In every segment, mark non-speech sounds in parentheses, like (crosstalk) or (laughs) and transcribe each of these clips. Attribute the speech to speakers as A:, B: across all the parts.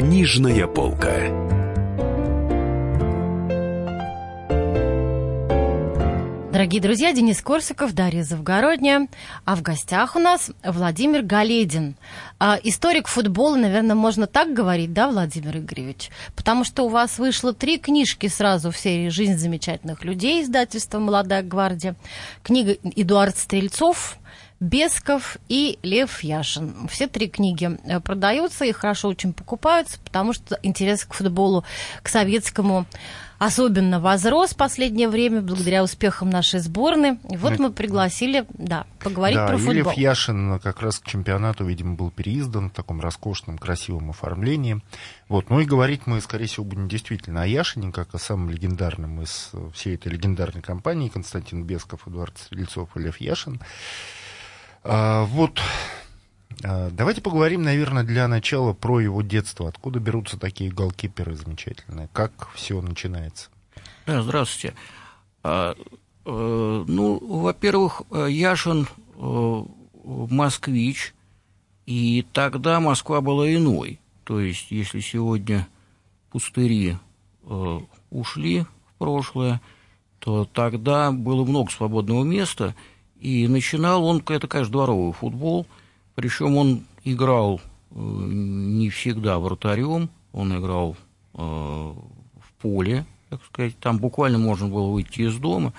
A: Книжная полка.
B: Дорогие друзья, Денис Корсаков, Дарья Завгородняя. А в гостях у нас Владимир Галедин. А, историк футбола, наверное, можно так говорить, да, Владимир Игоревич? Потому что у вас вышло три книжки сразу в серии «Жизнь замечательных людей» издательства «Молодая гвардия». Книга Эдуард Стрельцов, Бесков и Лев Яшин. Все три книги э, продаются и хорошо очень покупаются, потому что интерес к футболу, к советскому особенно возрос в последнее время благодаря успехам нашей сборной. И вот мы пригласили, да, поговорить
C: да,
B: про футбол.
C: Лев Яшин как раз к чемпионату, видимо, был переиздан в таком роскошном, красивом оформлении. Вот. Ну и говорить мы, скорее всего, будем действительно о Яшине, как о самом легендарном из всей этой легендарной компании. Константин Бесков, Эдуард Стрельцов и Лев Яшин. А, вот а, Давайте поговорим, наверное, для начала про его детство. Откуда берутся такие голкиперы замечательные? Как все начинается?
D: Да, здравствуйте. А, э, ну, во-первых, Яшин э, москвич, и тогда Москва была иной. То есть, если сегодня пустыри э, ушли в прошлое, то тогда было много свободного места, и начинал он, это, конечно, дворовый футбол – причем он играл э, не всегда вратарем, он играл э, в поле, так сказать. Там буквально можно было выйти из дома,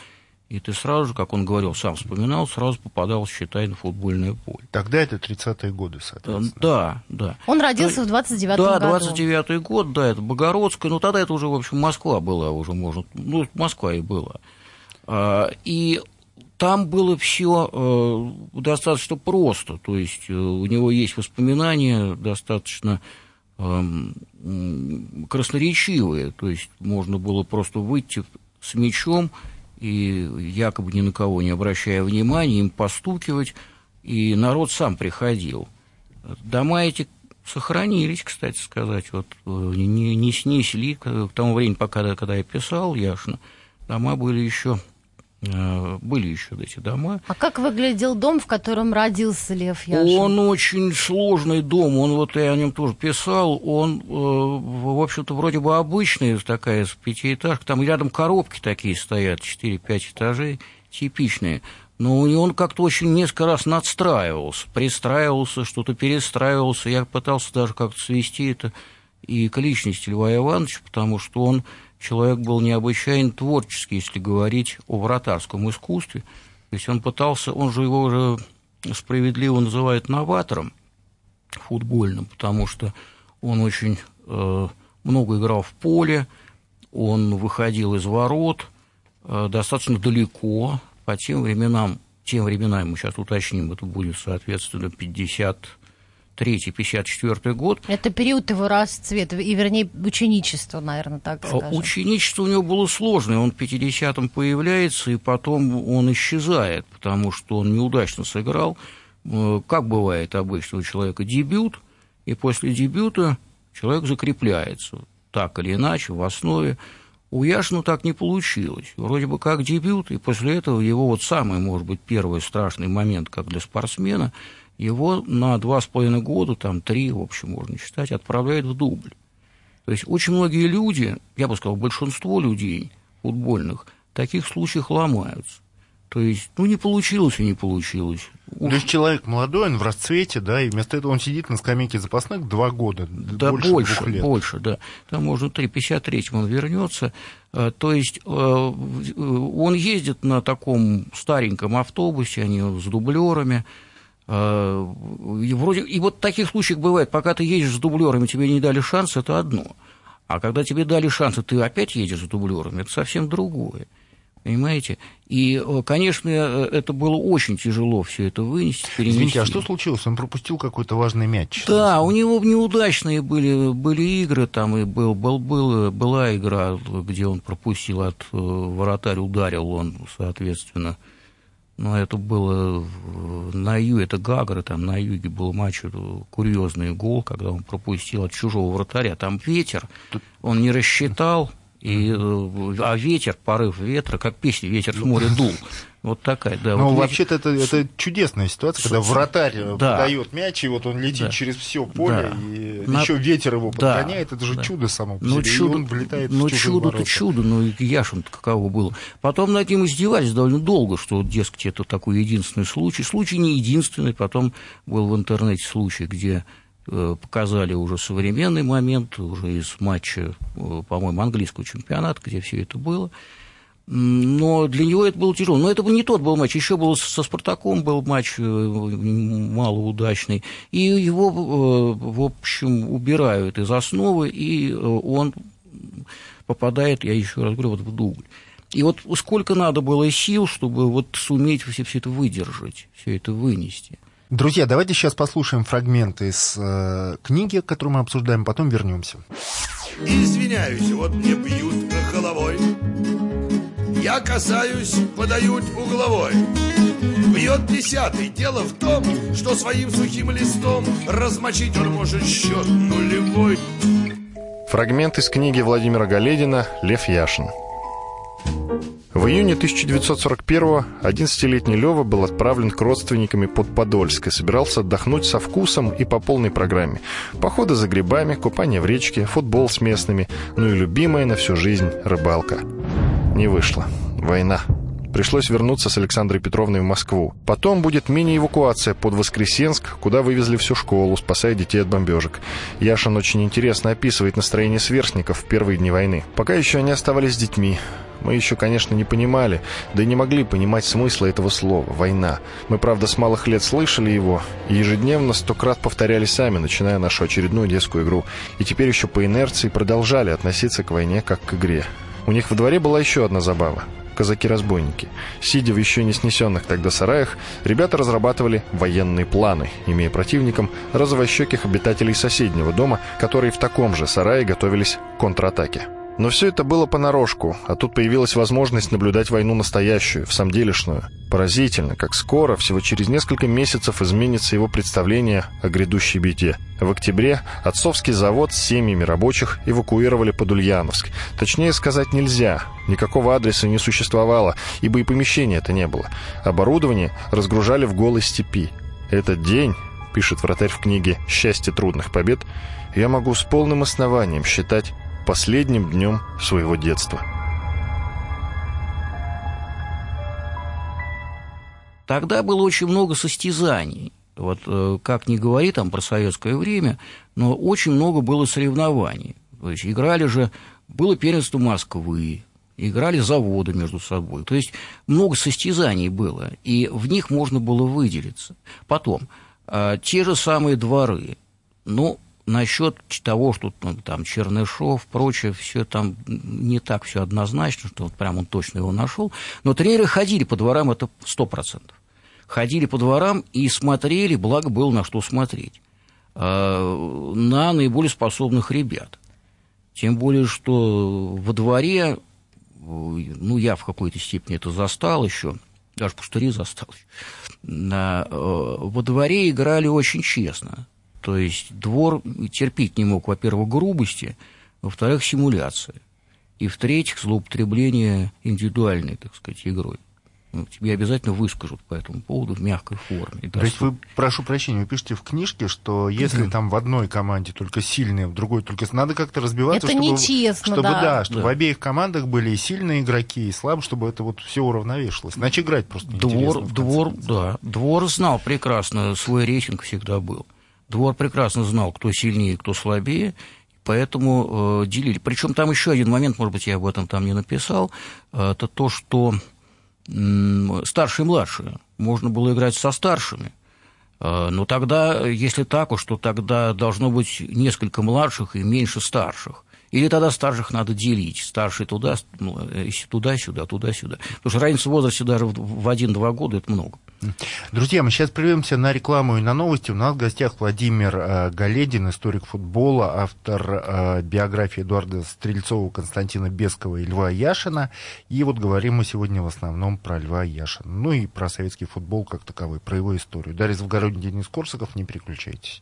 D: и ты сразу же, как он говорил, сам вспоминал, сразу попадал, считай, на футбольное поле.
C: Тогда это 30-е годы, соответственно.
D: Да, да.
B: Он родился в 29-м
D: да,
B: году.
D: Да, 29-й год, да, это Богородская, но тогда это уже, в общем, Москва была уже, можно, ну, Москва и была. А, и там было все э, достаточно просто, то есть э, у него есть воспоминания достаточно э, красноречивые, то есть можно было просто выйти с мечом и якобы ни на кого не обращая внимания, им постукивать, и народ сам приходил. Дома эти сохранились, кстати сказать, вот э, не, не снесли к тому времени, пока когда я писал Яшина, дома были еще были еще эти дома.
B: А как выглядел дом, в котором родился Лев Яшин?
D: Он очень сложный дом, он вот я о нем тоже писал, он, э, в общем-то, вроде бы обычный, такая пятиэтажка, там рядом коробки такие стоят, 4-5 этажей, типичные, но он как-то очень несколько раз надстраивался, пристраивался, что-то перестраивался, я пытался даже как-то свести это и к личности Льва Ивановича, потому что он человек был необычайно творческий, если говорить о вратарском искусстве. То есть он пытался, он же его уже справедливо называет новатором футбольным, потому что он очень э, много играл в поле, он выходил из ворот э, достаточно далеко, по тем временам, тем временам, мы сейчас уточним, это будет, соответственно, 50 53-54 год.
B: Это период его расцвета, и, вернее, ученичества, наверное, так скажем.
D: Ученичество у него было сложное. Он в 50-м появляется, и потом он исчезает, потому что он неудачно сыграл. Э, как бывает обычно у человека дебют, и после дебюта человек закрепляется так или иначе в основе. У Яшина так не получилось. Вроде бы как дебют, и после этого его вот самый, может быть, первый страшный момент, как для спортсмена – его на два с половиной года, там три, в общем, можно считать, отправляют в дубль. То есть очень многие люди, я бы сказал, большинство людей футбольных в таких случаях ломаются. То есть, ну, не получилось и не получилось.
C: То есть человек молодой, он в расцвете, да, и вместо этого он сидит на скамейке запасных два года.
D: Да, больше, больше, лет. больше, да. Там можно 3, 53-м он вернется. Э, то есть э, он ездит на таком стареньком автобусе, они с дублерами, Э, и, вроде, и вот таких случаев бывает, пока ты едешь с дублерами, тебе не дали шанс, это одно. А когда тебе дали шанс, и ты опять едешь с дублерами, это совсем другое. Понимаете? И, э, конечно, э, это было очень тяжело все это вынести, перенести.
C: Извините, а что случилось? Он пропустил какой-то важный мяч?
D: Да, у него неудачные были, были игры, там и был, был, был, была игра, где он пропустил от вратарь, ударил он, соответственно, но это было на юге, это Гагра, там на юге был матч, курьезный гол, когда он пропустил от чужого вратаря. Там ветер, он не рассчитал, и, э, а ветер, порыв ветра, как песня «Ветер с моря дул». (laughs) Вот такая, да.
C: Ну,
D: вот
C: вообще-то это, это чудесная ситуация, когда вратарь да. подает мяч, и вот он летит да. через все поле.
D: Да.
C: И на... еще ветер его подгоняет, да, это же да. чудо само по
D: ну,
C: себе,
D: чудо,
C: и он влетает
D: ну,
C: в
D: чудо-то чудо, ну, яшин каково было. Потом над ним издевались довольно долго, что, дескать, это такой единственный случай. Случай не единственный, потом был в интернете случай, где э, показали уже современный момент, уже из матча, э, по-моему, английского чемпионата, где все это было. Но для него это было тяжело. Но это бы не тот был матч. Еще был со Спартаком был матч э, малоудачный. И его, э, в общем, убирают из основы, и э, он попадает, я еще раз говорю, вот в дубль. И вот сколько надо было сил, чтобы вот суметь все, все это выдержать, все это вынести.
C: Друзья, давайте сейчас послушаем фрагменты из э, книги, которую мы обсуждаем, потом вернемся.
A: Извиняюсь, вот мне бьют головой я касаюсь, подают угловой. Бьет десятый. Дело в том, что своим сухим листом размочить он может счет нулевой.
E: Фрагмент из книги Владимира Галедина «Лев Яшин». В июне 1941-го 11-летний Лева был отправлен к родственниками под Подольск и собирался отдохнуть со вкусом и по полной программе. Походы за грибами, купание в речке, футбол с местными, ну и любимая на всю жизнь рыбалка. Не вышло. Война. Пришлось вернуться с Александрой Петровной в Москву. Потом будет мини-эвакуация под Воскресенск, куда вывезли всю школу, спасая детей от бомбежек. Яшин очень интересно описывает настроение сверстников в первые дни войны. Пока еще они оставались с детьми. Мы еще, конечно, не понимали, да и не могли понимать смысла этого слова «война». Мы, правда, с малых лет слышали его, и ежедневно стократ повторяли сами, начиная нашу очередную детскую игру. И теперь еще по инерции продолжали относиться к войне как к игре. У них во дворе была еще одна забава казаки-разбойники. Сидя в еще не снесенных тогда сараях, ребята разрабатывали военные планы, имея противником розовощеких обитателей соседнего дома, которые в таком же сарае готовились к контратаке. Но все это было понарошку, а тут появилась возможность наблюдать войну настоящую, в самом делешную. Поразительно, как скоро, всего через несколько месяцев, изменится его представление о грядущей беде. В октябре отцовский завод с семьями рабочих эвакуировали под Ульяновск. Точнее сказать нельзя, никакого адреса не существовало, ибо и помещения это не было. Оборудование разгружали в голой степи. Этот день, пишет вратарь в книге «Счастье трудных побед», я могу с полным основанием считать последним днем своего детства.
D: Тогда было очень много состязаний. Вот э, как ни говори там про советское время, но очень много было соревнований. То есть играли же, было первенство Москвы, играли заводы между собой. То есть много состязаний было, и в них можно было выделиться. Потом, э, те же самые дворы. Ну, насчет того, что ну, там Чернышов, прочее, все там не так все однозначно, что вот прям он точно его нашел. Но тренеры ходили по дворам, это сто процентов. Ходили по дворам и смотрели, благо было на что смотреть, а, на наиболее способных ребят. Тем более, что во дворе, ну, я в какой-то степени это застал еще, даже пустыри застал. Э, во дворе играли очень честно. То есть двор терпеть не мог, во-первых, грубости, во-вторых, симуляции, и в-третьих, злоупотребление индивидуальной, так сказать, игрой ну, тебе обязательно выскажут по этому поводу в мягкой форме.
C: То есть вы, прошу прощения, вы пишете в книжке, что если там в одной команде только сильные, в другой только... Надо как-то разбиваться,
B: это
C: чтобы,
B: нечестно,
C: чтобы,
B: да.
C: Да, чтобы да. в обеих командах были и сильные игроки, и слабые, чтобы это вот все уравновешивалось. Иначе играть просто
D: Двор, двор, да. Двор знал прекрасно, свой рейтинг всегда был. Двор прекрасно знал, кто сильнее, кто слабее, поэтому э, делили. Причем там еще один момент, может быть, я об этом там не написал, э, это то, что старшие и младшие. Можно было играть со старшими. А, но тогда, если так уж, то тогда должно быть несколько младших и меньше старших. Или тогда старших надо делить. Старший туда, туда-сюда, туда-сюда. Потому что разница в возрасте даже в один-два года – это много.
C: Друзья, мы сейчас прервемся на рекламу и на новости. У нас в гостях Владимир э, Галедин, историк футбола, автор э, биографии Эдуарда Стрельцова, Константина Бескова и Льва Яшина. И вот говорим мы сегодня в основном про Льва Яшина. Ну и про советский футбол как таковой, про его историю. Дарья Завгородний, Денис Корсаков, не переключайтесь.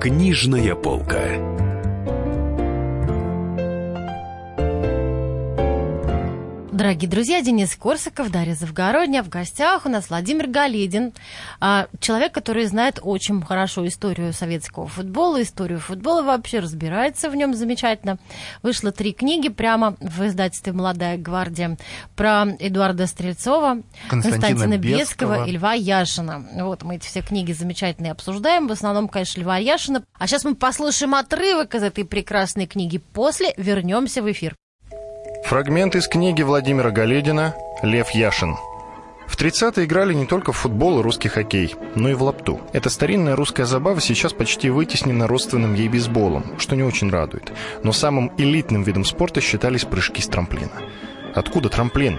F: Книжная полка.
B: Дорогие друзья, Денис Корсаков, Дарья Завгородня. В гостях у нас Владимир Галедин, а, человек, который знает очень хорошо историю советского футбола, историю футбола вообще, разбирается в нем замечательно. Вышло три книги прямо в издательстве «Молодая гвардия» про Эдуарда Стрельцова,
C: Константина,
B: Константина
C: Бескова.
B: Бескова и Льва Яшина. Вот мы эти все книги замечательные обсуждаем. В основном, конечно, Льва Яшина. А сейчас мы послушаем отрывок из этой прекрасной книги. После вернемся в эфир.
E: Фрагмент из книги Владимира Галедина «Лев Яшин». В 30-е играли не только в футбол и русский хоккей, но и в лапту. Эта старинная русская забава сейчас почти вытеснена родственным ей бейсболом, что не очень радует. Но самым элитным видом спорта считались прыжки с трамплина. Откуда трамплин?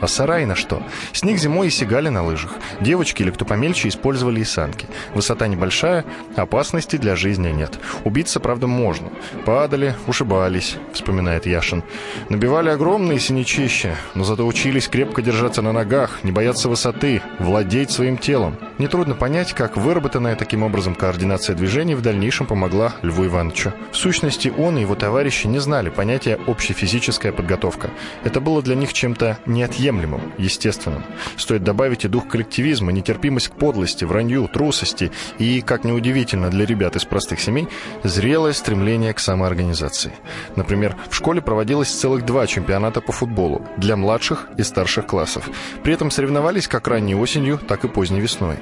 E: А сарай на что? С них зимой и сигали на лыжах. Девочки или кто помельче использовали и санки. Высота небольшая, опасности для жизни нет. Убиться, правда, можно. Падали, ушибались, вспоминает Яшин. Набивали огромные синячища, но зато учились крепко держаться на ногах, не бояться высоты, владеть своим телом. Нетрудно понять, как выработанная таким образом координация движений в дальнейшем помогла Льву Ивановичу. В сущности, он и его товарищи не знали понятия общефизическая подготовка. Это было для них чем-то неотъемлемым, естественным. Стоит добавить и дух коллективизма, нетерпимость к подлости, вранью, трусости и, как неудивительно для ребят из простых семей, зрелое стремление к самоорганизации. Например, в школе проводилось целых два чемпионата по футболу для младших и старших классов. При этом соревновались как ранней осенью, так и поздней весной.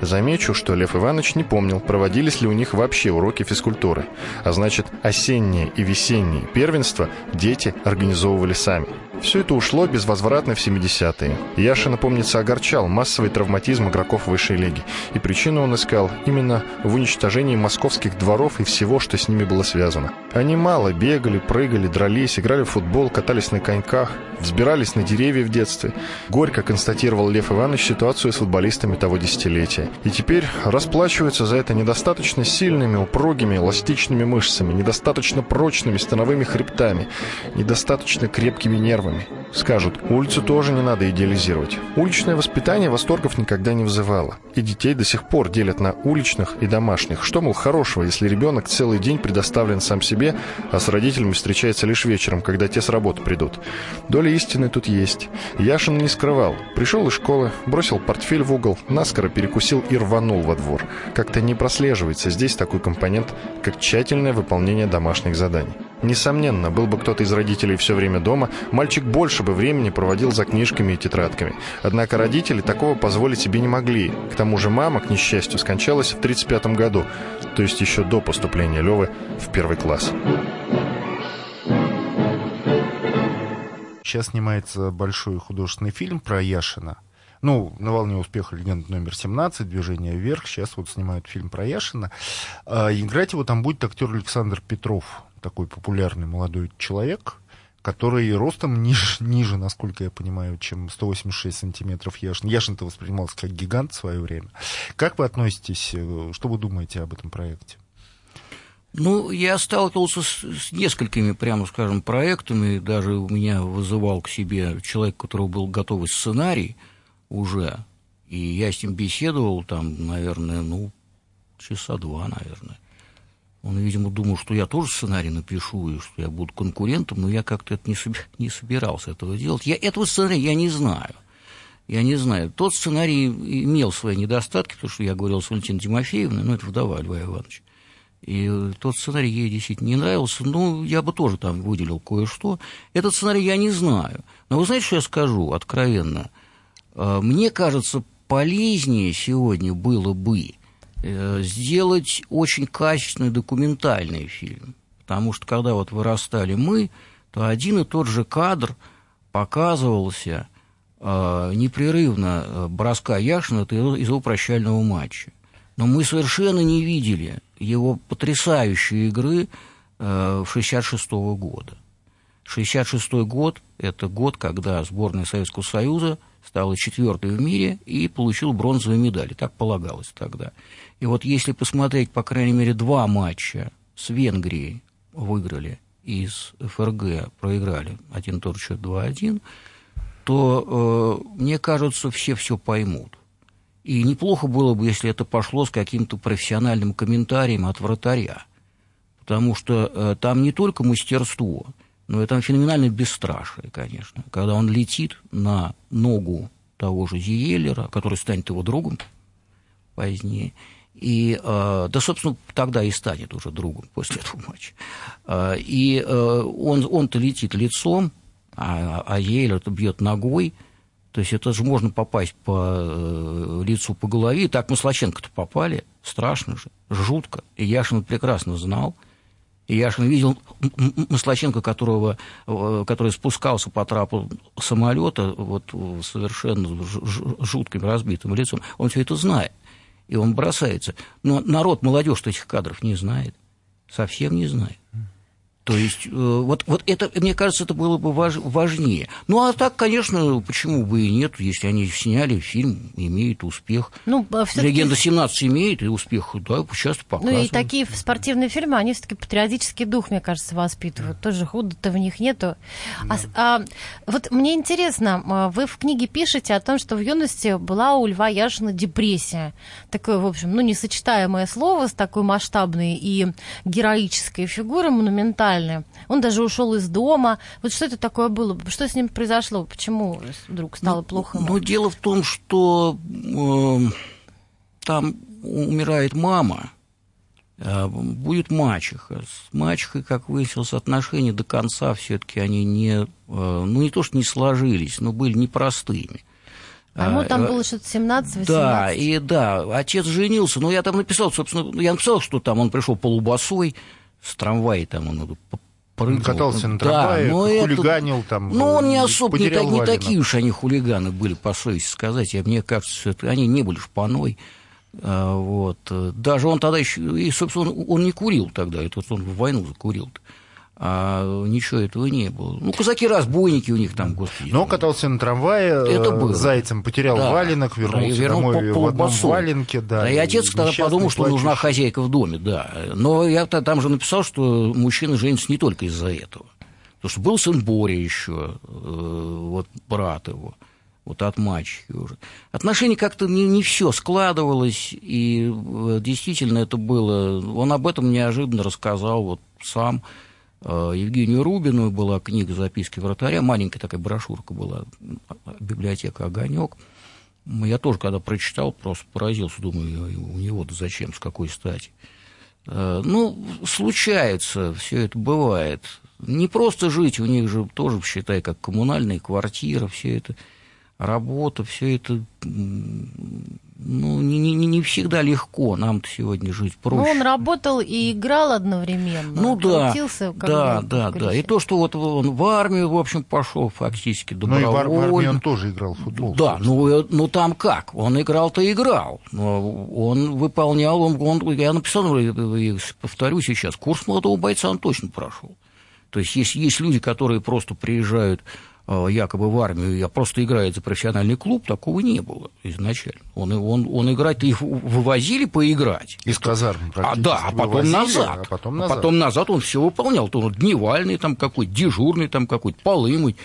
E: Замечу, что Лев Иванович не помнил, проводились ли у них вообще уроки физкультуры. А значит, осенние и весенние первенства дети организовывали сами. Все это ушло безвозвратно в 70-е. Яша, напомнится, огорчал массовый травматизм игроков высшей лиги. И причину он искал именно в уничтожении московских дворов и всего, что с ними было связано. Они мало бегали, прыгали, дрались, играли в футбол, катались на коньках, взбирались на деревья в детстве. Горько констатировал Лев Иванович ситуацию с футболистами того десятилетия. И теперь расплачиваются за это недостаточно сильными, упругими, эластичными мышцами, недостаточно прочными становыми хребтами, недостаточно крепкими нервами. Скажут, улицу тоже не надо идеализировать. Уличное воспитание восторгов никогда не вызывало. И детей до сих пор делят на уличных и домашних. Что, мол, хорошего, если ребенок целый день предоставлен сам себе, а с родителями встречается лишь вечером, когда те с работы придут. Доля истины тут есть. Яшин не скрывал. Пришел из школы, бросил портфель в угол, наскоро перекусил и рванул во двор. Как-то не прослеживается здесь такой компонент, как тщательное выполнение домашних заданий. Несомненно, был бы кто-то из родителей все время дома, мальчик больше бы времени проводил за книжками и тетрадками. Однако родители такого позволить себе не могли. К тому же мама, к несчастью, скончалась в 1935 году, то есть еще до поступления Левы в первый класс.
C: Сейчас снимается большой художественный фильм про Яшина. Ну, на волне успеха легенд номер 17, движение вверх. Сейчас вот снимают фильм про Яшина. А, играть его там будет актер Александр Петров, такой популярный молодой человек, который ростом ниже, ниже, насколько я понимаю, чем 186 сантиметров Яшин. Яшин-то воспринимался как гигант в свое время. Как вы относитесь, э, что вы думаете об этом проекте?
D: Ну, я сталкивался с, с несколькими, прямо скажем, проектами. Даже у меня вызывал к себе человек, у которого был готовый сценарий уже. И я с ним беседовал там, наверное, ну, часа два, наверное. Он, видимо, думал, что я тоже сценарий напишу, и что я буду конкурентом, но я как-то это не, соби- не собирался этого делать. Я, этого сценария я не знаю. Я не знаю. Тот сценарий имел свои недостатки, потому что я говорил с Валентиной Тимофеевной, ну, это вдова Льва Ивановича. И тот сценарий ей действительно не нравился. Ну, я бы тоже там выделил кое-что. Этот сценарий я не знаю. Но вы знаете, что я скажу откровенно? А, Мне кажется, полезнее сегодня было бы э, сделать очень качественный документальный фильм. Потому что когда вот вырастали мы, то один и тот же кадр показывался э, непрерывно э, броска Яшина из его прощального матча. Но мы совершенно не видели его потрясающей игры э, 66 -го года. 66 год – это год, когда сборная Советского Союза стала четвертой в мире и получила бронзовые медали. Так полагалось тогда. И вот если посмотреть, по крайней мере, два матча с Венгрией выиграли, из ФРГ проиграли один тот счет 2-1, то, э, мне кажется, все все поймут. И неплохо было бы, если это пошло с каким-то профессиональным комментарием от вратаря. Потому что э, там не только мастерство, но и там феноменальное бесстрашие, конечно. Когда он летит на ногу того же Зиелера, который станет его другом позднее, и, э, да, собственно, тогда и станет уже другом после этого матча. Э, и э, он, он-то летит лицом, а, а Ейлер бьет ногой. То есть это же можно попасть по лицу, по голове. И так Маслаченко-то попали. Страшно же, жутко. И Яшин прекрасно знал. И Яшин видел Маслаченко, которого, который спускался по трапу самолета вот, совершенно жутким разбитым лицом. Он все это знает и он бросается. Но народ, молодежь этих кадров не знает, совсем не знает. То есть, э, вот, вот это, мне кажется, это было бы важ, важнее. Ну, а так, конечно, почему бы и нет, если они сняли фильм, имеет успех. Ну, а Легенда 17 имеет, и успех, да, часто показывают.
B: Ну, и такие спортивные фильмы, они все-таки патриотический дух, мне кажется, воспитывают. Тоже худо-то в них нету. Да. А, а, вот мне интересно, а, вы в книге пишете о том, что в юности была у Льва Яшина депрессия. Такое, в общем, ну, несочетаемое слово с такой масштабной и героической фигурой, монументальной реальное. Он даже ушел из дома. Вот что это такое было? Что с ним произошло? Почему вдруг стало
D: ну,
B: плохо?
D: Ну, дело в том, что э, там умирает мама, э, будет мачеха. С мачехой, как выяснилось, отношения до конца все-таки они не, э, ну не то что не сложились, но были непростыми.
B: А ему там было что-то 17-18?
D: Да, и да, отец женился, но я там написал, собственно, я написал, что там он пришел полубосой, с трамвая там он
C: прыгал. катался на трамвае, но хулиганил это, там.
D: Ну, он не особо, не, не такие уж они хулиганы были, по совести сказать. Я, мне кажется, это, они не были шпаной. А, вот. Даже он тогда еще, и, собственно, он, он не курил тогда, это вот он в войну закурил. -то а ничего этого не было. Ну, казаки-разбойники у них там, господи.
C: Но катался на трамвае, это было. зайцем потерял да. валенок, вернулся да, вернул домой по, в одном валенке. Да,
D: да, и отец тогда подумал, что нужна хозяйка в доме, да. Но я там же написал, что мужчина женится не только из-за этого. Потому что был сын Боря еще, э, вот брат его, вот от мачехи уже. Отношения как-то не, не все складывалось, и э, действительно это было... Он об этом неожиданно рассказал вот сам, Э, Евгению Рубину была книга «Записки вратаря», маленькая такая брошюрка была, библиотека «Огонек». Я тоже, когда прочитал, просто поразился, думаю, у него-то зачем, с какой стати. Э, ну, случается, все это бывает. Не просто жить, у них же тоже, считай, как коммунальная квартира, все это работа, все это ну, не, не, не всегда легко нам сегодня жить проще.
B: Ну, он работал и играл одновременно.
D: Ну да, да, да, да. И то, что вот он в армию, в общем, пошел фактически добровольно. Ну и в армии
C: он тоже играл в футбол.
D: Да, ну, ну там как? Он играл-то играл. Но он выполнял, он, он, я написал, повторю сейчас, курс молодого бойца он точно прошел. То есть есть, есть люди, которые просто приезжают Э, якобы в армию, я просто играет за профессиональный клуб, такого не было изначально. Он, он, он играть, их вывозили поиграть.
C: Из казарм
D: А, да, а потом вывозили, назад. А потом назад. А потом назад он все выполнял. То он дневальный там какой-то, дежурный там какой-то, полы мыть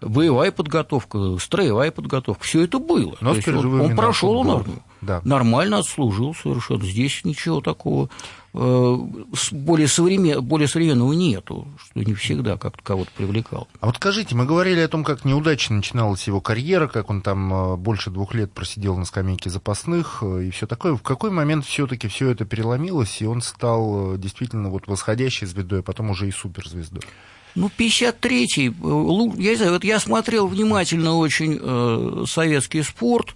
D: боевая подготовка, строевая подготовка, все это было. Но он, он прошел армию, да. нормально отслужил совершенно. Здесь ничего такого Э, более, современ, более современного нету, что не всегда как-то кого-то привлекал.
C: А вот скажите, мы говорили о том, как неудачно начиналась его карьера, как он там э, больше двух лет просидел на скамейке запасных э, и все такое. В какой момент все-таки все это переломилось, и он стал действительно вот восходящей звездой, а потом уже и суперзвездой?
D: Ну, 53-й, я не знаю, вот я смотрел внимательно очень э, советский спорт,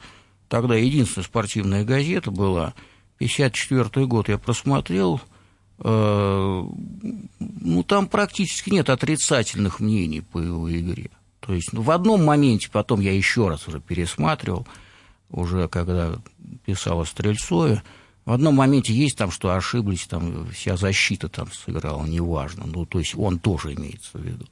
D: тогда единственная спортивная газета была – 54 год я просмотрел, э, ну, там практически нет отрицательных мнений по его игре. То есть ну, в одном моменте, потом я еще раз уже пересматривал, уже когда писал о Стрельцове, в одном моменте есть там, что ошиблись, там вся защита там сыграла, неважно. Ну, то есть он тоже имеется в виду.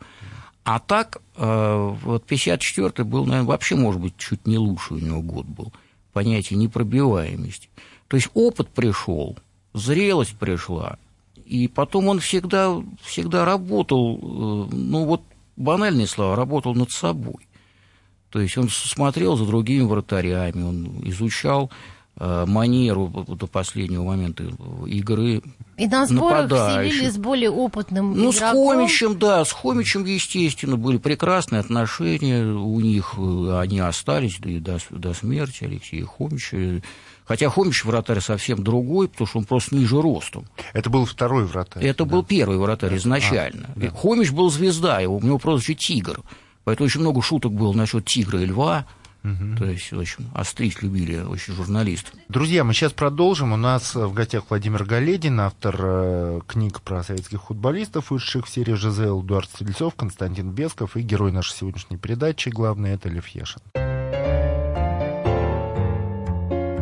D: А так, э, вот 54-й был, наверное, вообще, может быть, чуть не лучший у него год был. Понятие непробиваемости. То есть опыт пришел, зрелость пришла, и потом он всегда, всегда работал, э, ну вот банальные слова, работал над собой. То есть он смотрел за другими вратарями, он изучал Э, манеру до последнего момента игры
B: И на сборах селили с более опытным
D: Ну,
B: игроком.
D: с Хомичем, да, с Хомичем, естественно, были прекрасные отношения у них, э, они остались да, и до, до смерти Алексея Хомича. Хотя Хомич вратарь совсем другой, потому что он просто ниже ростом.
C: Это был второй вратарь.
D: Это да. был первый вратарь изначально. А, да. Хомич был звезда, его, у него прозвище «Тигр». Поэтому очень много шуток было насчет «Тигра» и «Льва». Угу. То есть, в общем, острить любили очень журналисты.
C: Друзья, мы сейчас продолжим. У нас в гостях Владимир Галедин, автор э, книг про советских футболистов, вышедших в серии ЖЗЛ, Эдуард Стрельцов, Константин Бесков и герой нашей сегодняшней передачи, главный, это Лев Яшин.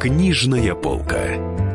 F: Книжная полка.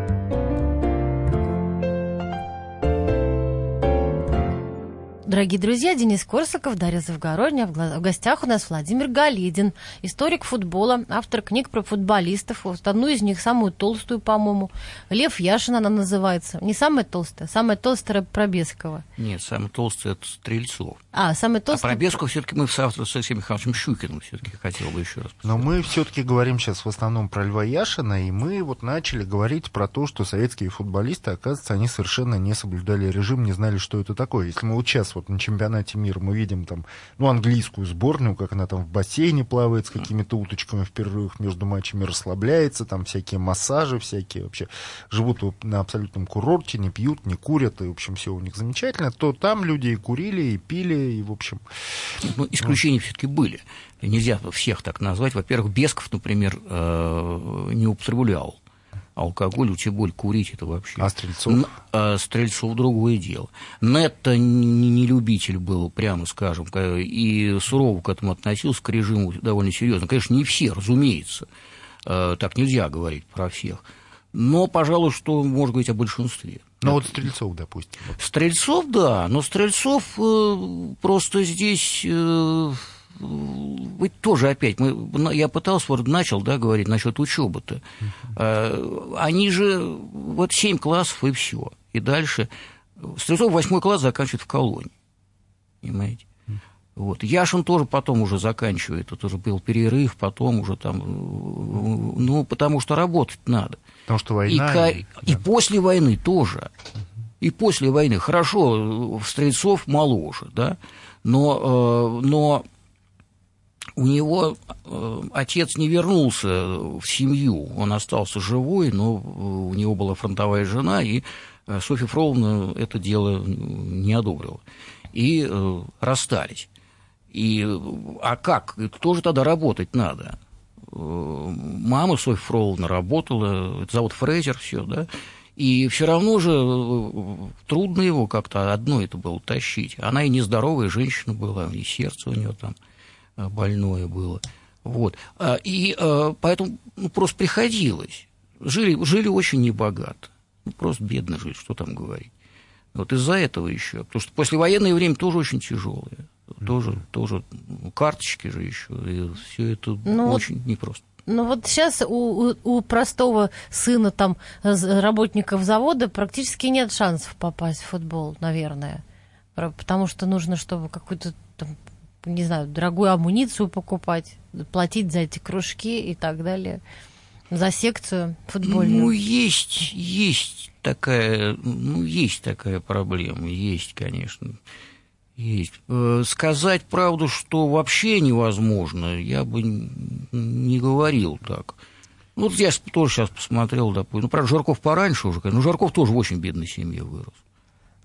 B: Дорогие друзья, Денис Корсаков, Дарья Завгородня. В гостях у нас Владимир Галидин, историк футбола, автор книг про футболистов. Вот одну из них, самую толстую, по-моему. Лев Яшин она называется. Не самая толстая, самая толстая про Бескова.
D: Нет, самая толстая это Стрельцов.
B: А, самый толстый...
D: А про Бескова все-таки мы в соавторстве с Алексеем Михайловичем Щукиным все-таки хотел бы еще раз
C: Но мы все-таки говорим сейчас в основном про Льва Яшина, и мы вот начали говорить про то, что советские футболисты, оказывается, они совершенно не соблюдали режим, не знали, что это такое. Если мы вот сейчас вот вот на чемпионате мира мы видим там, ну, английскую сборную, как она там в бассейне плавает с какими-то уточками в перерывах между матчами, расслабляется, там всякие массажи всякие, вообще живут на абсолютном курорте, не пьют, не курят, и, в общем, все у них замечательно, то там люди и курили, и пили, и, в общем...
D: Ну, исключения ну. все-таки были. Нельзя всех так назвать. Во-первых, Бесков, например, э, не употреблял алкоголь, уж тем более курить это вообще.
C: А Стрельцов?
D: А Стрельцов другое дело. Нетто не любитель был, прямо скажем, и сурово к этому относился, к режиму довольно серьезно. Конечно, не все, разумеется. Э, так нельзя говорить про всех. Но, пожалуй, что можно говорить о большинстве.
C: Ну вот Стрельцов, допустим.
D: Стрельцов, да, но Стрельцов э, просто здесь э, вы тоже опять, мы, я пытался, вот начал, да, говорить насчет учебы-то. Uh-huh. Они же, вот семь классов и все. И дальше. Стрельцов восьмой класс заканчивает в колонии. Понимаете? Вот. Яшин тоже потом уже заканчивает, это уже был перерыв, потом уже там, ну, потому что работать надо.
C: Потому что война.
D: И, и, да. и после войны тоже. И после войны. Хорошо, Стрельцов моложе, да, но, э, но у него э, отец не вернулся в семью, он остался живой, но у него была фронтовая жена, и э, Софья Фроловна это дело не одобрила. И э, расстались. И, а как? Это тоже тогда работать надо. Мама Софья Фроловна работала, это завод Фрейзер, все, да, и все равно же трудно его как-то одно это было тащить. Она и нездоровая женщина была, и сердце у нее там Э, больное было. Вот. А, и э, поэтому ну, просто приходилось. Жили, жили очень небогато. Ну, просто бедно жили, что там говорить. Вот из-за этого еще. Потому что послевоенное время тоже очень тяжелое. Тоже, тоже ну, карточки же еще. И все это ну, очень вот... непросто.
B: Ну вот сейчас у, у простого сына там работников завода практически нет шансов попасть в футбол, наверное. Потому что нужно, чтобы какую-то там, не знаю, дорогую амуницию покупать, платить за эти кружки и так далее. за секцию футбольную?
D: Ну, есть, есть такая, ну, есть такая проблема, есть, конечно. Есть. Э, сказать правду, что вообще невозможно, я бы не говорил так. Ну, вот я тоже сейчас посмотрел, допустим, ну, правда, Жарков пораньше уже, но Жарков тоже в очень бедной семье вырос.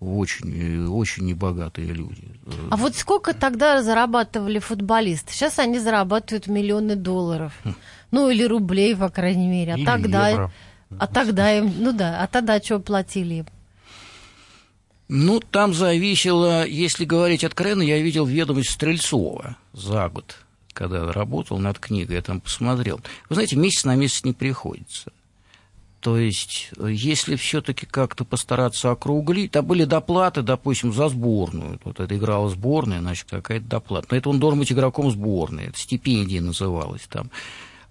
D: Очень, очень небогатые люди.
B: А вот сколько тогда зарабатывали футболисты? Сейчас они зарабатывают миллионы долларов. Хм. Ну, или рублей, по крайней мере. А или тогда, евро. а тогда им, ну да, а тогда что платили им?
D: Ну, там зависело, если говорить откровенно, я видел ведомость Стрельцова за год, когда работал над книгой, я там посмотрел. Вы знаете, месяц на месяц не приходится. То есть, если все-таки как-то постараться округлить, там были доплаты, допустим, за сборную. Вот это играла сборная, значит, какая-то доплата. Но это он должен быть игроком сборной, это стипендия называлась там.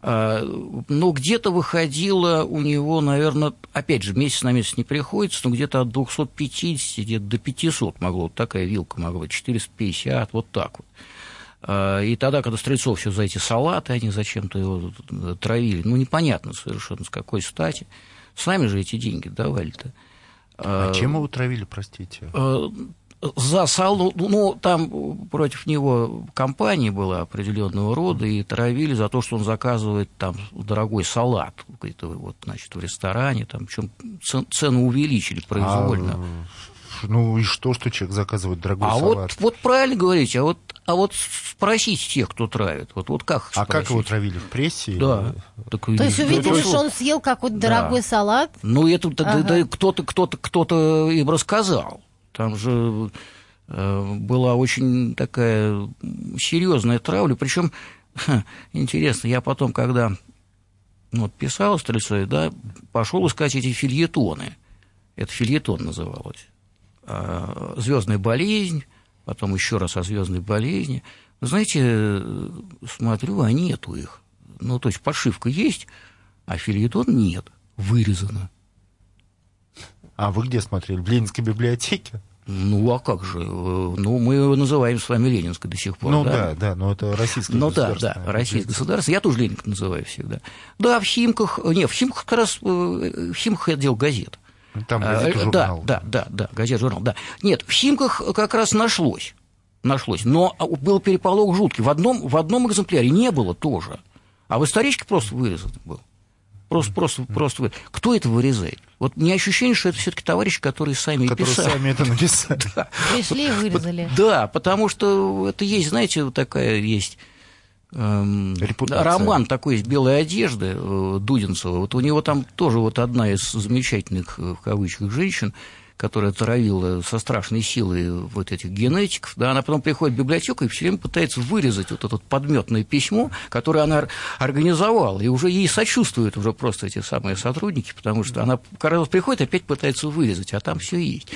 D: А, но где-то выходило у него, наверное, опять же, месяц на месяц не приходится, но где-то от 250 где-то до 500 могло, такая вилка могла быть, 450, вот так вот. А, и тогда, когда Стрельцов все за эти салаты, они зачем-то его травили, ну, непонятно совершенно, с какой стати. Сами же эти деньги давали-то.
C: А, а чем его травили, простите?
D: за Салу, ну, там против него компания была определенного рода, и травили за то, что он заказывает там дорогой салат, это вот, значит, в ресторане, там, причем цену увеличили произвольно.
C: А, ну и что, что человек заказывает дорогой
D: а
C: салат?
D: Вот, вот правильно говорите, а вот, а вот спросите тех, кто травит, вот, вот как
C: А как его травили, в прессе?
D: Да.
B: Так, то есть увидели, что он съел какой-то да. дорогой салат?
D: Ну, это ага. да, да, кто-то, кто-то, кто-то им рассказал. Там же э, была очень такая серьезная травля. Причем, интересно, я потом, когда ну, вот, писал Стрельцове, да, пошел искать эти фильетоны. Это фильетон называлось. А, Звездная болезнь, потом еще раз о звездной болезни. Вы знаете, смотрю, а нету их. Ну, то есть подшивка есть, а фильетон нет, вырезано.
C: А вы где смотрели? В Ленинской библиотеке?
D: Ну, а как же? Ну, мы его называем с вами Ленинской до сих пор.
C: Ну, да, да, да но это российское
D: ну, государство. Ну, да, да, российское государство. Я тоже Ленинка называю всегда. Да, в Химках... Не, в Химках как раз... Э, в Химках я делал газет.
C: Там газета, журнал.
D: Да, да, да, да, газет, журнал, да. Нет, в Химках как раз нашлось. Нашлось. Но был переполох жуткий. В одном, в одном экземпляре не было тоже. А в историчке просто вырезан был. Просто, просто, просто. Кто это вырезает? Вот мне ощущение, что это все-таки товарищи, которые сами
C: которые
D: писали.
C: сами это (laughs) написали.
B: Да. Пришли и вырезали.
D: Да, потому что это есть, знаете, вот такая есть эм, роман такой есть «Белая одежда» э, Дудинцева. Вот у него там тоже вот одна из замечательных, э, в кавычках, женщин, которая травила со страшной силой вот этих генетиков, да, она потом приходит в библиотеку и все время пытается вырезать вот это подметное письмо, которое она организовала, и уже ей сочувствуют уже просто эти самые сотрудники, потому что она каждый раз приходит, опять пытается вырезать, а там все есть.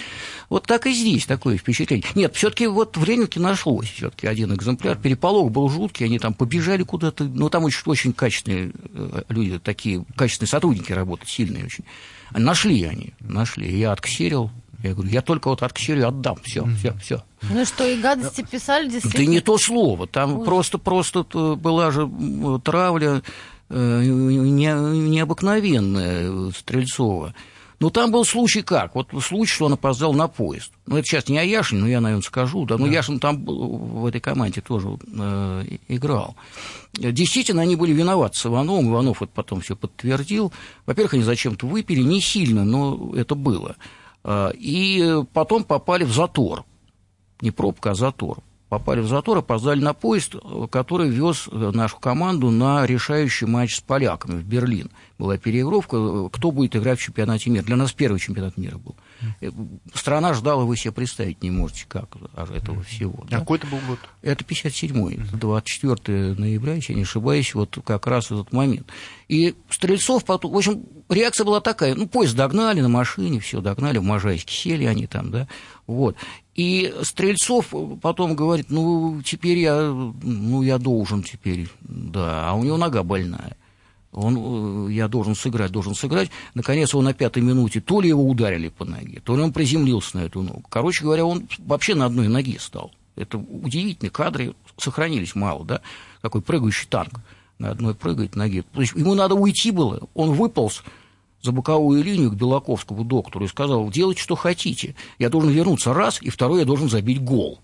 D: Вот так и здесь такое впечатление. Нет, все-таки вот в Ленинке нашлось все-таки один экземпляр, переполох был жуткий, они там побежали куда-то, ну, там очень, очень качественные э, люди, такие качественные сотрудники работают, сильные очень. Нашли они, нашли. Я отксерил. Я говорю, я только вот отксерю, отдам. Все, все, все.
B: Ну что, и гадости писали действительно?
D: Да не то слово. Там Ой. просто, просто была же травля э, необыкновенная Стрельцова. Ну, там был случай как? Вот случай, что он опоздал на поезд. Ну, это сейчас не о Яшине, но я, наверное, скажу. Да, но да. Яшин там в этой команде тоже э, играл. Действительно, они были виноваты с Ивановым. Иванов это потом все подтвердил. Во-первых, они зачем-то выпили, не сильно, но это было. Э, и потом попали в затор. Не пробка, а затор попали в затор, опоздали на поезд, который вез нашу команду на решающий матч с поляками в Берлин. Была переигровка, кто будет играть в чемпионате мира. Для нас первый чемпионат мира был. Страна ждала, вы себе представить не можете, как этого всего.
C: А да? какой это был год?
D: Это 57-й, 24 ноября, если я не ошибаюсь, вот как раз этот момент. И Стрельцов потом, в общем, реакция была такая, ну, поезд догнали на машине, все догнали, в Можайске сели они там, да, вот. И Стрельцов потом говорит, ну, теперь я, ну, я должен теперь, да, а у него нога больная. Он, э, я должен сыграть, должен сыграть. Наконец, он на пятой минуте то ли его ударили по ноге, то ли он приземлился на эту ногу. Короче говоря, он вообще на одной ноге стал. Это удивительные кадры, сохранились мало, да, такой прыгающий танк на одной прыгает ноге. То есть ему надо уйти было. Он выполз за боковую линию к Белаковскому доктору и сказал, делайте, что хотите. Я должен вернуться раз, и второй я должен забить гол.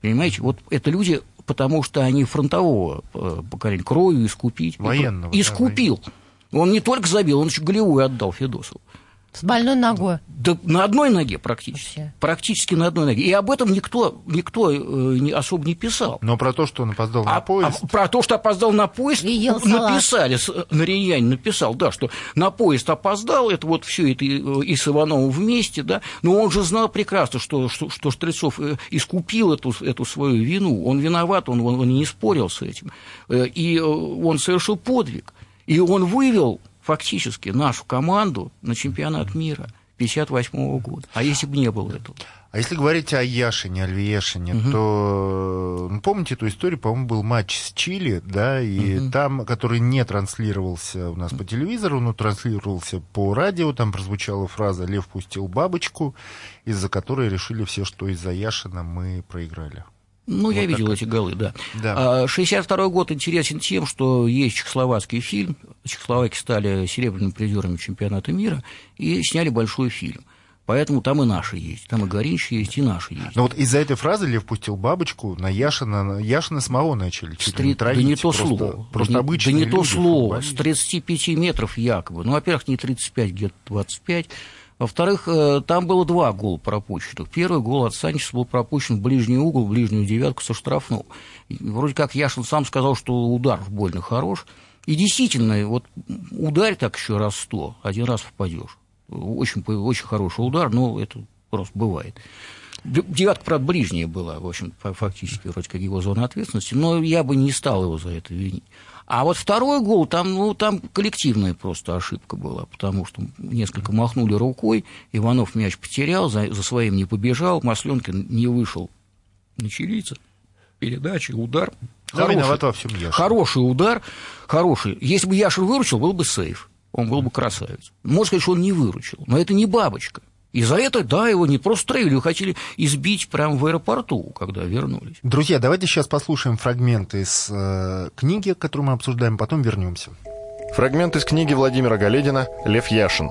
D: Понимаете, вот это люди, потому что они фронтового э, поколения, кровью искупить.
C: Военного.
D: Искупил. Да, он не только забил, он еще голевую отдал Федосову.
B: С больной ногой.
D: Да на одной ноге практически. Вообще. Практически на одной ноге. И об этом никто, никто э, не, особо не писал.
C: Но про то, что он опоздал
D: а,
C: на поезд.
D: А, про то, что опоздал на поезд, написали, Нариньянин написал, да, что на поезд опоздал, это вот все это и с Ивановым вместе, да, но он же знал прекрасно, что, что, что Штрецов э, искупил эту, эту свою вину, он виноват, он, он, он не спорил с этим, э, и он совершил подвиг, и он вывел фактически нашу команду на чемпионат мира 1958 года. А если бы не было этого?
C: А если говорить о Яшине, о Львешине, угу. то ну, помните эту историю, по-моему, был матч с Чили, да, и угу. там, который не транслировался у нас по телевизору, но транслировался по радио, там прозвучала фраза «Лев пустил бабочку», из-за которой решили все, что из-за Яшина мы проиграли.
D: Ну, вот я видел так. эти голы, да. да. 62 год интересен тем, что есть чехословацкий фильм. Чехословаки стали серебряными призерами чемпионата мира и сняли большой фильм. Поэтому там и наши есть. Там и Горинч есть, и наши есть.
C: Но вот из-за этой фразы Лев пустил бабочку, на Яшина, Яшина самого начали чуть
D: Стри...
C: травить.
D: Да не то
C: просто,
D: слово.
C: Просто
D: да
C: обычные
D: Да не
C: люди,
D: то слово. С 35 метров якобы. Ну, во-первых, не 35, где-то 25. Во-вторых, э, там было два гола пропущенных. Первый гол от Санчеса был пропущен в ближний угол, в ближнюю девятку со штрафного. Вроде как Яшин сам сказал, что удар больно хорош. И действительно, вот ударь так еще раз сто, один раз попадешь. Очень, очень хороший удар, но это просто бывает. Девятка, правда, ближняя была, в общем, фактически, вроде как его зона ответственности, но я бы не стал его за это винить. А вот второй гол, там, ну, там коллективная просто ошибка была, потому что несколько махнули рукой, Иванов мяч потерял, за, за своим не побежал, Масленкин не вышел на чилийца, передача, удар.
C: Да, хороший, виноват во всем Яшин.
D: Хороший удар, хороший. Если бы Яшин выручил, был бы сейф, он был бы красавец. Можно сказать, что он не выручил, но это не бабочка. И за это, да, его не просто травили, его хотели избить прямо в аэропорту, когда вернулись.
C: Друзья, давайте сейчас послушаем фрагменты из э, книги, которую мы обсуждаем, потом вернемся.
E: Фрагмент из книги Владимира Галедина «Лев Яшин».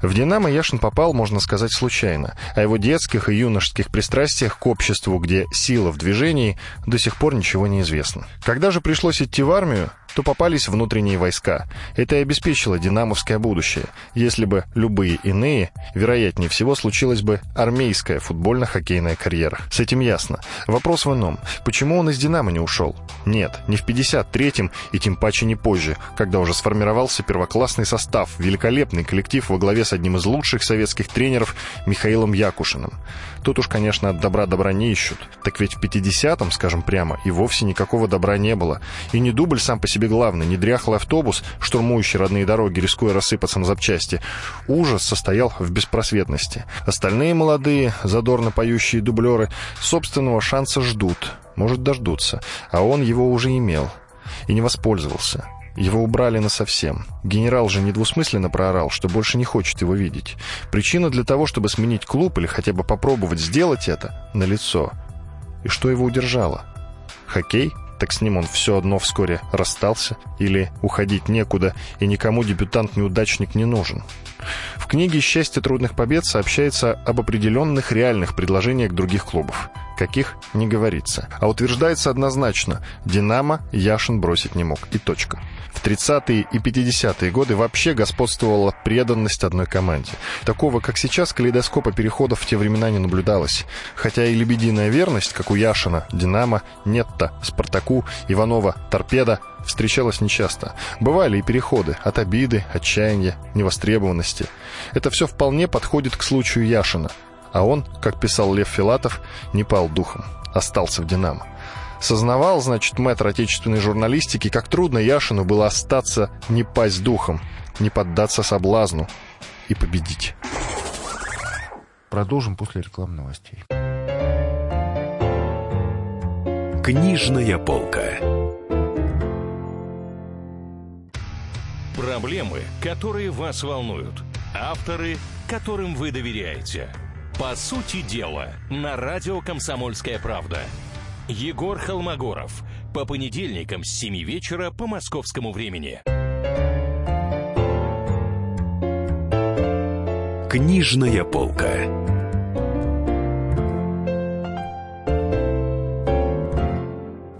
E: В «Динамо» Яшин попал, можно сказать, случайно. О его детских и юношеских пристрастиях к обществу, где сила в движении, до сих пор ничего не известно. Когда же пришлось идти в армию, то попались внутренние войска. Это и обеспечило динамовское будущее. Если бы любые иные, вероятнее всего случилась бы армейская футбольно-хоккейная карьера. С этим ясно. Вопрос в ином. Почему он из «Динамо» не ушел? Нет, не в 53-м и тем паче не позже, когда уже сформировался первоклассный состав, великолепный коллектив во главе с одним из лучших советских тренеров Михаилом Якушиным. Тут уж, конечно, от добра добра не ищут. Так ведь в 50-м, скажем прямо, и вовсе никакого добра не было. И не дубль сам по себе главный, не дряхлый автобус, штурмующий родные дороги, рискуя рассыпаться на запчасти. Ужас состоял в беспросветности. Остальные молодые, задорно поющие дублеры, собственного шанса ждут, может дождутся, а он его уже имел и не воспользовался. Его убрали насовсем. Генерал же недвусмысленно проорал, что больше не хочет его видеть. Причина для того, чтобы сменить клуб или хотя бы попробовать сделать это, налицо. И что его удержало? Хоккей? Так с ним он все одно вскоре расстался. Или уходить некуда, и никому дебютант-неудачник не нужен. В книге «Счастье трудных побед» сообщается об определенных реальных предложениях других клубов. Каких – не говорится. А утверждается однозначно – «Динамо» Яшин бросить не мог. И точка. В 30-е и 50-е годы вообще господствовала преданность одной команде. Такого, как сейчас, калейдоскопа переходов в те времена не наблюдалось. Хотя и лебединая верность, как у Яшина, Динамо, Нетта, Спартаку, Иванова, Торпеда, встречалась нечасто. Бывали и переходы от обиды, отчаяния, невостребованности. Это все вполне подходит к случаю Яшина. А он, как писал Лев Филатов, не пал духом, остался в «Динамо». Сознавал, значит, мэтр отечественной журналистики, как трудно Яшину было остаться, не пасть духом, не поддаться соблазну и победить.
C: Продолжим после рекламных новостей.
F: Книжная полка. Проблемы, которые вас волнуют. Авторы, которым вы доверяете. По сути дела, на радио «Комсомольская правда». Егор Холмогоров, По понедельникам с 7 вечера по московскому времени.
G: Книжная полка.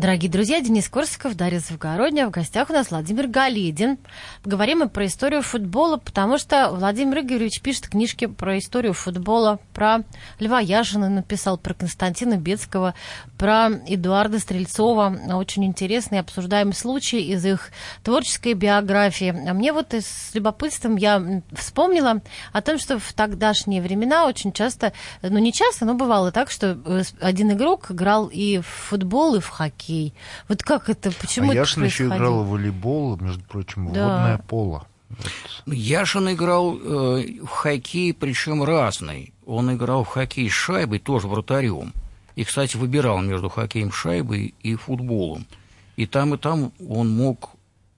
B: Дорогие друзья, Денис Корсаков, Дарья Завгородня. В гостях у нас Владимир Галидин. Поговорим мы про историю футбола, потому что Владимир Игоревич пишет книжки про историю футбола, про Льва Яшина написал, про Константина Бецкого, про Эдуарда Стрельцова. Очень интересный обсуждаемый случай из их творческой биографии. А мне вот с любопытством я вспомнила о том, что в тогдашние времена очень часто, ну не часто, но бывало так, что э, один игрок играл и в футбол, и в хоккей хоккей. Вот как это, почему
C: а
B: это
C: Яшин еще играл в волейбол, между прочим, да. водное поло.
D: Вот. Яшин играл э, в хоккей, причем разный. Он играл в хоккей с шайбой, тоже вратарем. И, кстати, выбирал между хоккеем с шайбой и футболом. И там, и там он мог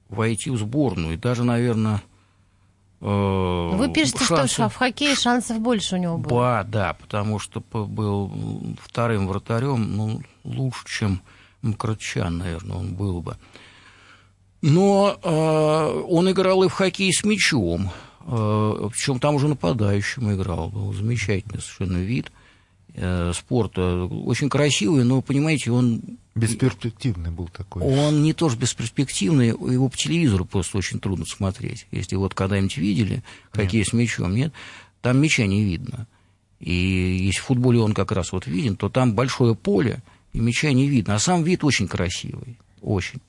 D: войти в сборную. И даже, наверное,
B: Э, Вы пишете, шансы... что в хоккее шансов больше у него было.
D: Да, да, потому что был вторым вратарем, ну, лучше, чем Мкротчан, наверное, он был бы. Но э, он играл и в хоккей с мячом, э, причем там уже нападающим играл. Был замечательный совершенно вид э, спорта. Очень красивый, но, понимаете, он...
C: Бесперспективный был такой.
D: Он не тоже бесперспективный, его по телевизору просто очень трудно смотреть. Если вот когда-нибудь видели хоккей нет. с мячом, нет, там мяча не видно. И если в футболе он как раз вот виден, то там большое поле, и мяча не видно. А сам вид очень красивый, очень.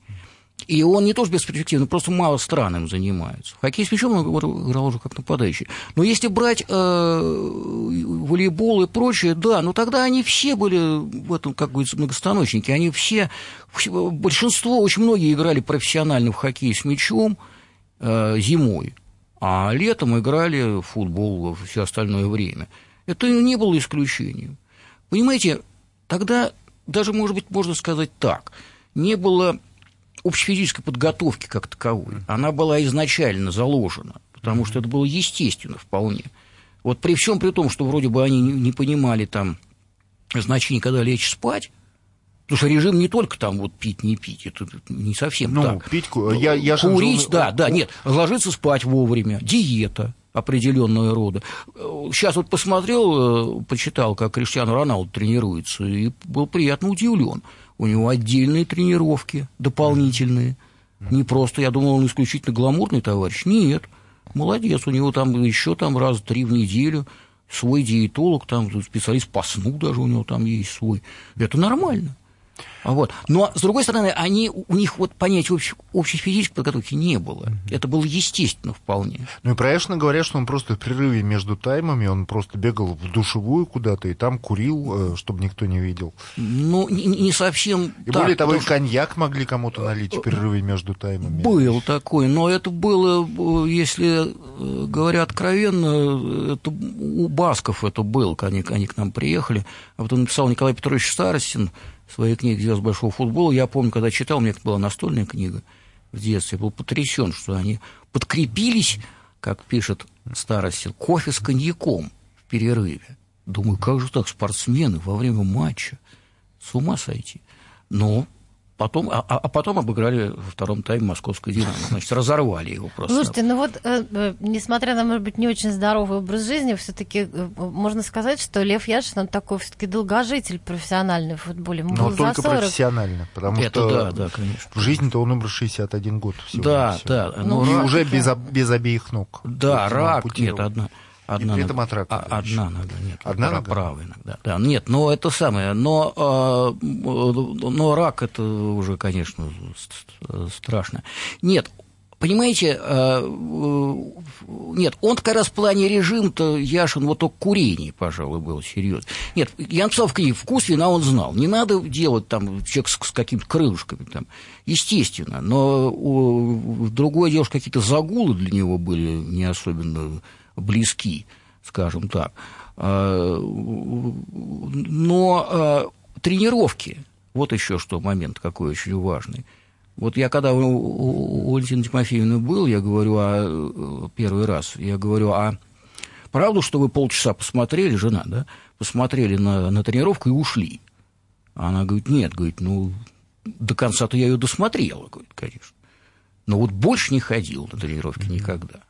D: И он не тоже бесперспективный, просто мало стран им занимаются. Хоккей с мячом он играл уже как нападающий. Но если брать э, волейбол и прочее, да, но тогда они все были в этом, как говорится, многостаночники. Они все, большинство, очень многие играли профессионально в хоккей с мячом э, зимой, а летом играли в футбол все остальное время. Это не было исключением. Понимаете, тогда даже, может быть, можно сказать так, не было общефизической подготовки как таковой. Она была изначально заложена, потому что это было естественно вполне. Вот при всем при том, что вроде бы они не понимали там значения, когда лечь спать, Потому что режим не только там вот пить, не пить, это не совсем
C: ну,
D: так.
C: Пить, я, я
D: Курить, да, да, нет, ложиться спать вовремя, диета, определенного рода. Сейчас вот посмотрел, э, почитал, как Криштиану Роналду тренируется, и был приятно удивлен. У него отдельные тренировки, дополнительные. Не просто, я думал, он исключительно гламурный товарищ. Нет, молодец, у него там еще там раз три в неделю свой диетолог, там специалист по сну даже у него там есть свой. Это нормально. Вот. Но, с другой стороны, они, у них вот понятия общей, общей физической подготовки не было. Mm-hmm. Это было естественно вполне.
C: Ну и про Эшна говорят, что он просто в перерыве между таймами, он просто бегал в душевую куда-то и там курил, э, чтобы никто не видел.
D: Ну, не, не совсем
C: И так, более того, и коньяк могли кому-то налить в перерыве между таймами.
D: Был такой, но это было, э, если э, говоря откровенно, это у Басков это было, они, они к нам приехали. А потом написал Николай Петрович Старостин, своей книги «Звезд большого футбола». Я помню, когда читал, у меня это была настольная книга в детстве, я был потрясен, что они подкрепились, как пишет старости, кофе с коньяком в перерыве. Думаю, как же так, спортсмены во время матча? С ума сойти. Но Потом, а, а потом обыграли во втором тайме московское «Динамо». Значит, разорвали его просто.
B: Слушайте, ну вот, э, э, несмотря на, может быть, не очень здоровый образ жизни, все таки э, можно сказать, что Лев Яшин, он такой все таки долгожитель профессиональный в футболе.
C: Но только профессионально, потому Это что да, да, конечно. в жизни-то он умер 61 год всего.
D: Да, да.
C: Ну, и уже без, без обеих ног.
D: Да, рак, нет, одна.
C: Одна и при этом от рака.
D: А, одна нога, нет.
C: Одна нога?
D: Правая нога, да. Нет, но это самое, но, а, но рак это уже, конечно, страшно. Нет, понимаете, а, нет, он как раз в плане режима-то, Яшин, вот только курение, пожалуй, был серьезно. Нет, Янцов книги «Вкус вина» он знал. Не надо делать там человек с, с какими-то крылышками, там, естественно. Но другое дело, что какие-то загулы для него были не особенно близки, скажем так. А, но а, тренировки, вот еще что момент какой очень важный. Вот я когда у Валентины Тимофеевны был, я говорю, а, первый раз, я говорю, а правду, что вы полчаса посмотрели, жена, да, посмотрели на, на тренировку и ушли? Она говорит, нет, говорит, ну, до конца-то я ее досмотрел, говорит, конечно. Но вот больше не ходил на тренировки никогда.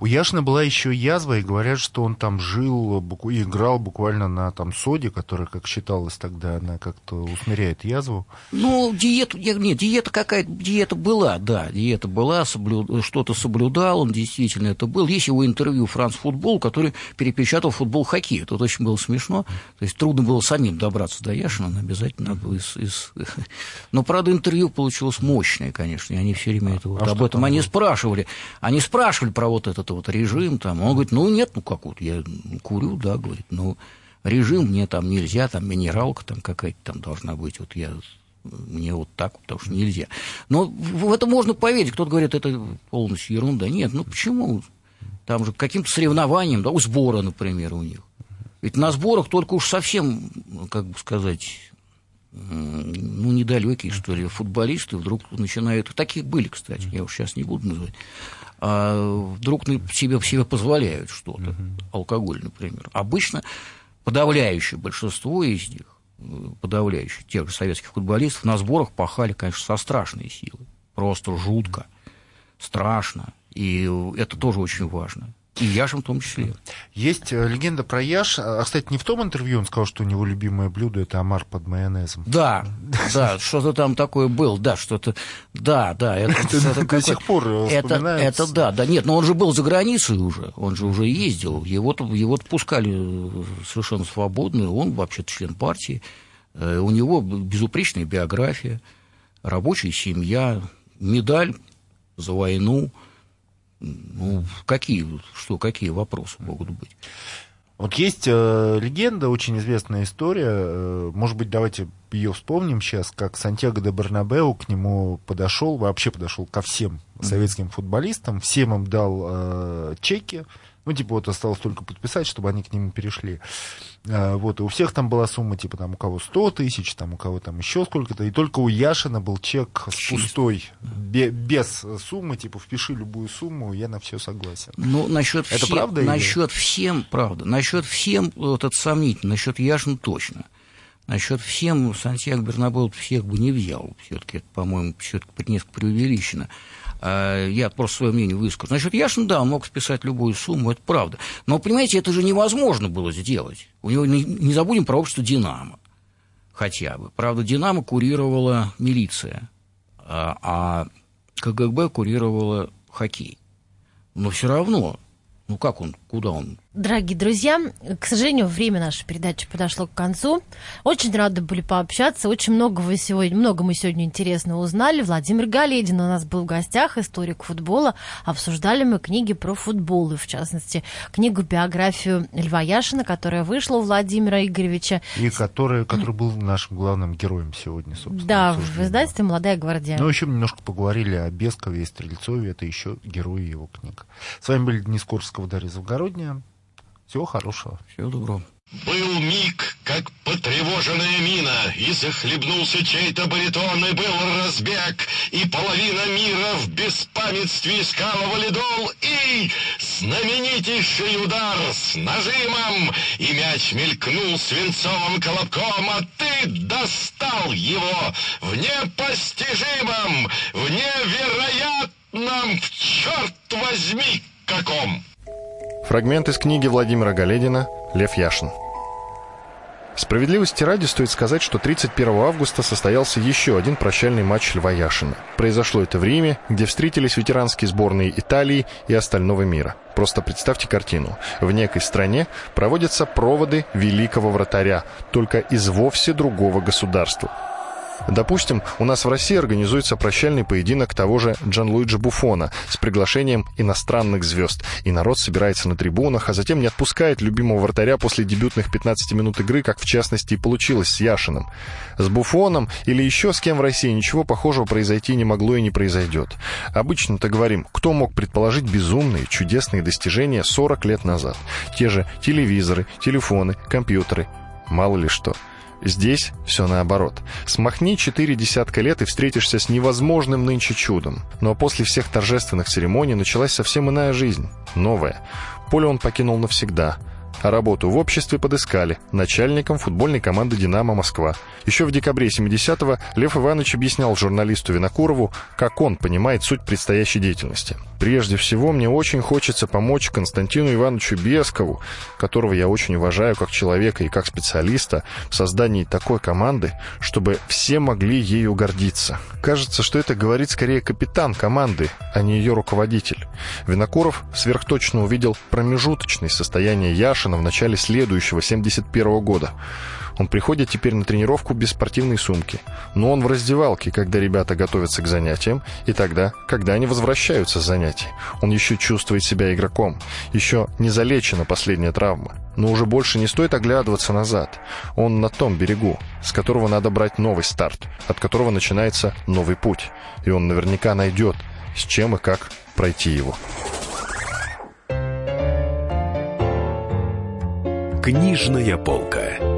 C: У Яшина была еще язва, и говорят, что он там жил, буку- играл буквально на там соде, которая, как считалось тогда, она как-то усмиряет язву.
D: Ну, диету, я- нет, диета какая-то, диета была, да, диета была, соблю- что-то соблюдал, он действительно это был. Есть его интервью «Франц Футбол», который перепечатал футбол хоккей. Тут очень было смешно. То есть трудно было самим добраться до Яшина, но обязательно надо было из, из- (laughs) Но, правда, интервью получилось мощное, конечно, и они все время это вот
C: а
D: об этом они
C: было?
D: спрашивали. Они спрашивали про вот этот вот режим, там. Он говорит, ну, нет, ну, как вот, я курю, да, говорит, ну, режим мне там нельзя, там минералка там какая-то там должна быть, вот я мне вот так, потому что нельзя. Но в это можно поверить. Кто-то говорит, это полностью ерунда. Нет, ну почему? Там же каким-то соревнованиям, да, у сбора, например, у них. Ведь на сборах только уж совсем, как бы сказать, ну, недалекие, что ли, футболисты вдруг начинают... Таких были, кстати, я уж сейчас не буду называть. А вдруг себе, себе позволяют что-то, алкоголь, например. Обычно подавляющее большинство из них, э, подавляющее тех же советских футболистов, на сборах пахали, конечно, со страшной силой. Просто жутко, страшно. И это тоже очень важно. И Яшин в том числе.
C: Есть э, легенда про Яш. А, кстати, не в том интервью он сказал, что у него любимое блюдо это омар под майонезом.
D: Да, да, что-то там такое было, да, что-то, да, да, это,
C: до сих пор
D: это,
C: вспоминается.
D: это да, да, нет, но он же был за границей уже, он же уже ездил, его его пускали э, совершенно свободно, он вообще-то член партии, Э, у него безупречная биография, рабочая семья, медаль за войну, ну, какие, что, какие вопросы могут быть?
C: Вот есть э, легенда, очень известная история. э, может быть, давайте ее вспомним сейчас, как Сантьяго де Барнабеу к нему подошел, вообще подошел ко всем советским футболистам, всем им дал э, чеки. Ну, типа, вот осталось только подписать, чтобы они к нему перешли. Э, вот, и у всех там была сумма, типа, там, у кого 100 тысяч, там, у кого там еще сколько-то. И только у Яшина был чек с пустой, бе- без суммы, типа, впиши любую сумму, я на все согласен.
D: Ну, насчет
C: Это
D: всем,
C: правда или-
D: насчет всем, правда. Насчет всем, вот это сомнительно. Насчет Яшин точно. Насчет всем Сантьяго Бернабеу всех бы не взял. Все-таки, по-моему, все-таки несколько преувеличено. А, Я просто свое мнение выскажу. Насчет Яшина, да, мог списать любую сумму, это правда. Но, понимаете, это же невозможно было сделать. У него не, не забудем про общество «Динамо» хотя бы. Правда, «Динамо» курировала милиция, а, а КГБ курировала хоккей. Но все равно, ну как он, куда он?
B: Дорогие друзья, к сожалению, время нашей передачи подошло к концу. Очень рады были пообщаться. Очень много, вы сегодня, много мы сегодня интересного узнали. Владимир Галедин у нас был в гостях, историк футбола. Обсуждали мы книги про футбол, и в частности, книгу-биографию Льва Яшина, которая вышла у Владимира Игоревича.
C: И который, который был нашим главным героем сегодня, собственно.
B: Да, в издательстве «Молодая гвардия».
C: Ну, еще немножко поговорили о Бескове и Стрельцове. Это еще герои его книг. С вами были Денис Курского, Дарья Завгородняя. Всего хорошего.
D: Всего доброго.
H: Был миг, как потревоженная мина, И захлебнулся чей-то баритон, И был разбег, и половина мира В беспамятстве искала валидол, И знаменитейший удар с нажимом, И мяч мелькнул свинцовым колобком, А ты достал его в непостижимом, В невероятном, черт возьми, каком!
E: Фрагмент из книги Владимира Галедина «Лев Яшин». Справедливости ради стоит сказать, что 31 августа состоялся еще один прощальный матч Льва Яшина. Произошло это в Риме, где встретились ветеранские сборные Италии и остального мира. Просто представьте картину. В некой стране проводятся проводы великого вратаря, только из вовсе другого государства. Допустим, у нас в России организуется прощальный поединок того же Джанлуиджи Буфона с приглашением иностранных звезд. И народ собирается на трибунах, а затем не отпускает любимого вратаря после дебютных 15 минут игры, как в частности и получилось с Яшиным. С Буфоном или еще с кем в России ничего похожего произойти не могло и не произойдет. Обычно-то говорим, кто мог предположить безумные, чудесные достижения 40 лет назад? Те же телевизоры, телефоны, компьютеры. Мало ли что. Здесь все наоборот. Смахни четыре десятка лет и встретишься с невозможным нынче чудом. Но после всех торжественных церемоний началась совсем иная жизнь. Новая. Поле он покинул навсегда. а работу в обществе подыскали начальником футбольной команды «Динамо Москва». Еще в декабре 70-го Лев Иванович объяснял журналисту Винокурову, как он понимает суть предстоящей деятельности. «Прежде всего, мне очень хочется помочь Константину Ивановичу Бескову, которого я очень уважаю как человека и как специалиста, в создании такой команды, чтобы все могли ею гордиться. Кажется, что это говорит скорее капитан команды, а не ее руководитель. Винокуров сверхточно увидел промежуточное состояние Яшина в начале следующего, 71 года. Он приходит теперь на тренировку без спортивной сумки. Но он в раздевалке, когда ребята готовятся к занятиям, и тогда, когда они возвращаются с занятий. Он еще чувствует себя игроком. Еще не залечена последняя травма. Но уже больше не стоит оглядываться назад. Он на том берегу, с которого надо брать новый старт, от которого начинается новый путь. И он наверняка найдет, с чем и как пройти его.
G: Книжная полка.